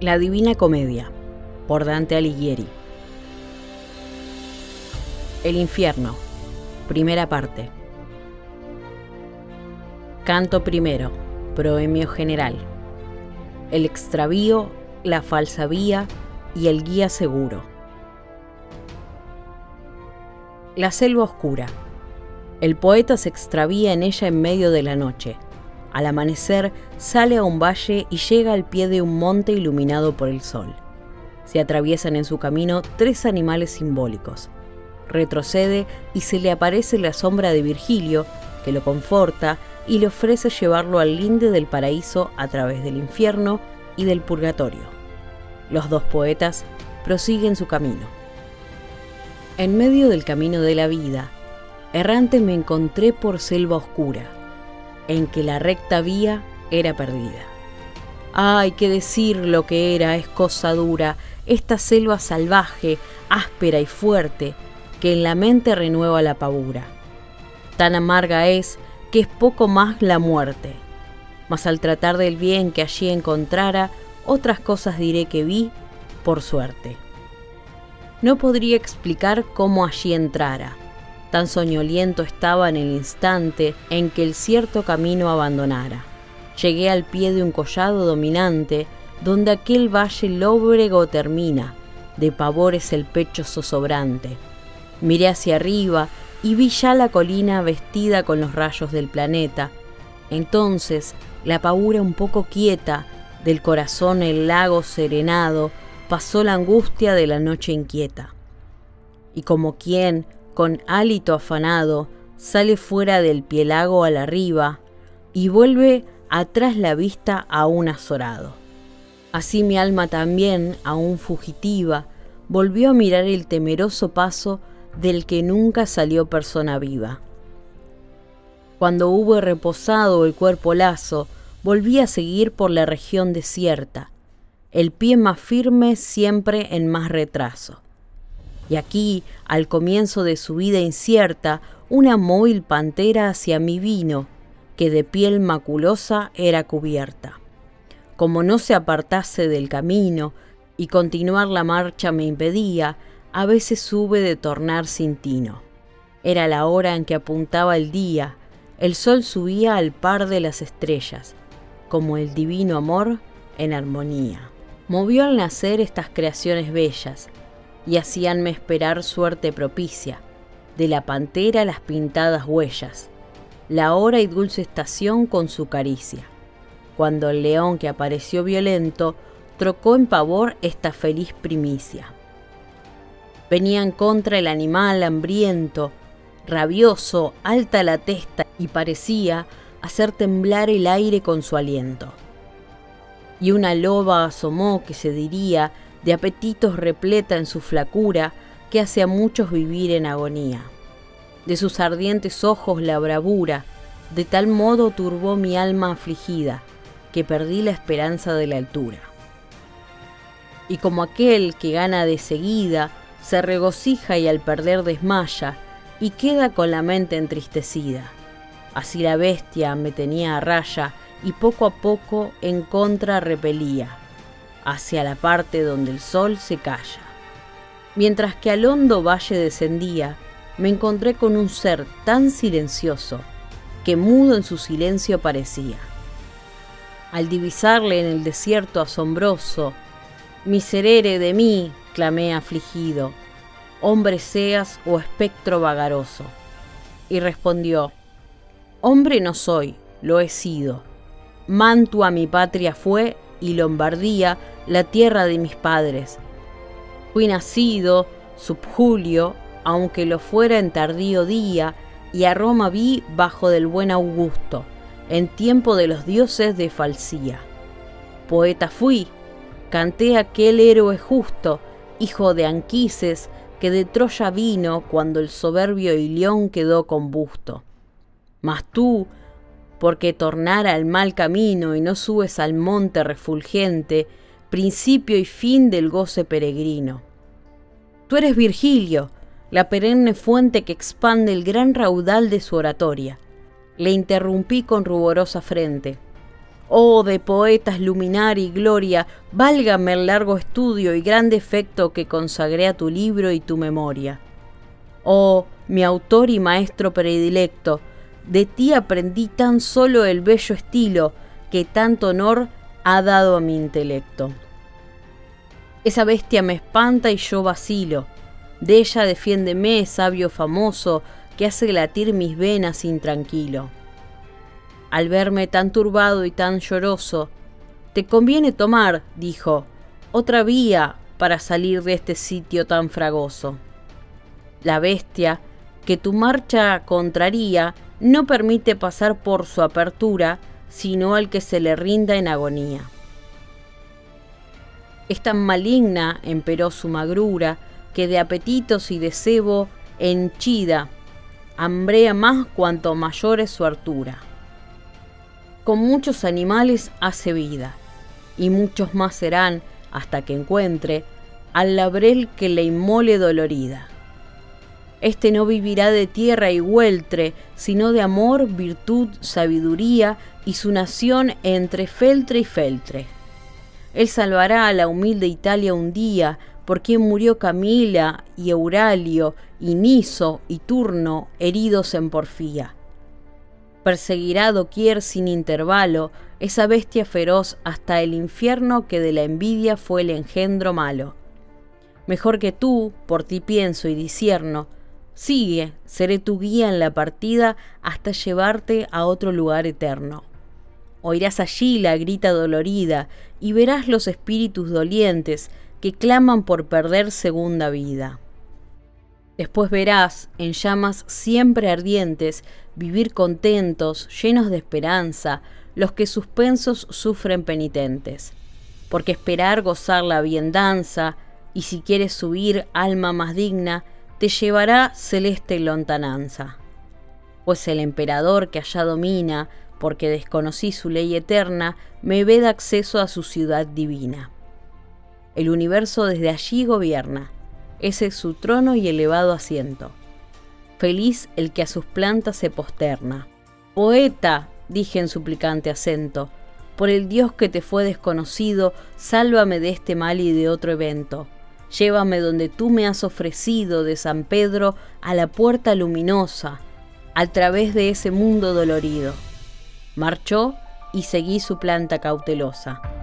La Divina Comedia, por Dante Alighieri. El infierno, primera parte. Canto primero, proemio general. El extravío, la falsa vía y el guía seguro. La selva oscura. El poeta se extravía en ella en medio de la noche al amanecer sale a un valle y llega al pie de un monte iluminado por el sol. Se atraviesan en su camino tres animales simbólicos. Retrocede y se le aparece la sombra de Virgilio, que lo conforta y le ofrece llevarlo al linde del paraíso a través del infierno y del purgatorio. Los dos poetas prosiguen su camino. En medio del camino de la vida, errante me encontré por selva oscura en que la recta vía era perdida. Ay, qué decir lo que era, es cosa dura, esta selva salvaje, áspera y fuerte, que en la mente renueva la pavura. Tan amarga es que es poco más la muerte. Mas al tratar del bien que allí encontrara, otras cosas diré que vi por suerte. No podría explicar cómo allí entrara, tan soñoliento estaba en el instante en que el cierto camino abandonara. Llegué al pie de un collado dominante, donde aquel valle lóbrego termina, de pavores el pecho zozobrante. Miré hacia arriba y vi ya la colina vestida con los rayos del planeta. Entonces, la paura un poco quieta, del corazón el lago serenado, pasó la angustia de la noche inquieta. Y como quien, con hálito afanado, sale fuera del pielago a la riba y vuelve atrás la vista aún azorado. Así mi alma también, aún fugitiva, volvió a mirar el temeroso paso del que nunca salió persona viva. Cuando hubo reposado el cuerpo lazo, volví a seguir por la región desierta, el pie más firme siempre en más retraso. Y aquí, al comienzo de su vida incierta, una móvil pantera hacia mí vino, que de piel maculosa era cubierta. Como no se apartase del camino y continuar la marcha me impedía, a veces hube de tornar sin tino. Era la hora en que apuntaba el día, el sol subía al par de las estrellas, como el divino amor en armonía. Movió al nacer estas creaciones bellas, y hacíanme esperar suerte propicia, de la pantera las pintadas huellas, la hora y dulce estación con su caricia, cuando el león que apareció violento trocó en pavor esta feliz primicia. Venían contra el animal hambriento, rabioso, alta la testa y parecía hacer temblar el aire con su aliento. Y una loba asomó que se diría de apetitos repleta en su flacura que hace a muchos vivir en agonía. De sus ardientes ojos la bravura, de tal modo turbó mi alma afligida, que perdí la esperanza de la altura. Y como aquel que gana de seguida, se regocija y al perder desmaya, y queda con la mente entristecida. Así la bestia me tenía a raya, y poco a poco en contra repelía hacia la parte donde el sol se calla. Mientras que al hondo valle descendía, me encontré con un ser tan silencioso que mudo en su silencio parecía. Al divisarle en el desierto asombroso, miserere de mí, clamé afligido, hombre seas o espectro vagaroso. Y respondió, hombre no soy, lo he sido. Mantua mi patria fue y Lombardía, la tierra de mis padres. Fui nacido sub Julio, aunque lo fuera en tardío día, y a Roma vi bajo del buen Augusto, en tiempo de los dioses de Falsía. Poeta fui, canté aquel héroe justo, hijo de Anquises, que de Troya vino cuando el soberbio Ilión quedó combusto. Mas tú, porque tornar al mal camino y no subes al monte refulgente, principio y fin del goce peregrino. Tú eres Virgilio, la perenne fuente que expande el gran raudal de su oratoria. Le interrumpí con ruborosa frente. Oh, de poetas luminar y gloria, válgame el largo estudio y gran defecto que consagré a tu libro y tu memoria. Oh, mi autor y maestro predilecto, de ti aprendí tan solo el bello estilo que tanto honor ha dado a mi intelecto. Esa bestia me espanta y yo vacilo. De ella defiéndeme, sabio famoso, que hace latir mis venas intranquilo al verme tan turbado y tan lloroso. Te conviene tomar, dijo, otra vía para salir de este sitio tan fragoso. La bestia, que tu marcha contraría, no permite pasar por su apertura, sino al que se le rinda en agonía. Es tan maligna, emperó su magrura, que de apetitos y de cebo henchida, hambrea más cuanto mayor es su hartura con muchos animales hace vida, y muchos más serán hasta que encuentre al labrel que le inmole dolorida. Este no vivirá de tierra y hueltre, sino de amor, virtud, sabiduría y su nación entre feltre y feltre. Él salvará a la humilde Italia un día, por quien murió Camila y Euralio y Niso y Turno heridos en porfía Perseguirá doquier sin intervalo esa bestia feroz hasta el infierno que de la envidia fue el engendro malo. Mejor que tú, por ti pienso y disierno, sigue, seré tu guía en la partida hasta llevarte a otro lugar eterno. Oirás allí la grita dolorida y verás los espíritus dolientes que claman por perder segunda vida. Después verás, en llamas siempre ardientes, vivir contentos, llenos de esperanza, los que suspensos sufren penitentes. Porque esperar gozar la biendanza, y si quieres subir, alma más digna, te llevará celeste lontananza. Pues el emperador que allá domina, porque desconocí su ley eterna, me veda acceso a su ciudad divina. El universo desde allí gobierna, ese es su trono y elevado asiento. Feliz el que a sus plantas se posterna. Poeta, dije en suplicante acento, por el Dios que te fue desconocido, sálvame de este mal y de otro evento. Llévame donde tú me has ofrecido de San Pedro a la puerta luminosa, al través de ese mundo dolorido. Marchó y seguí su planta cautelosa.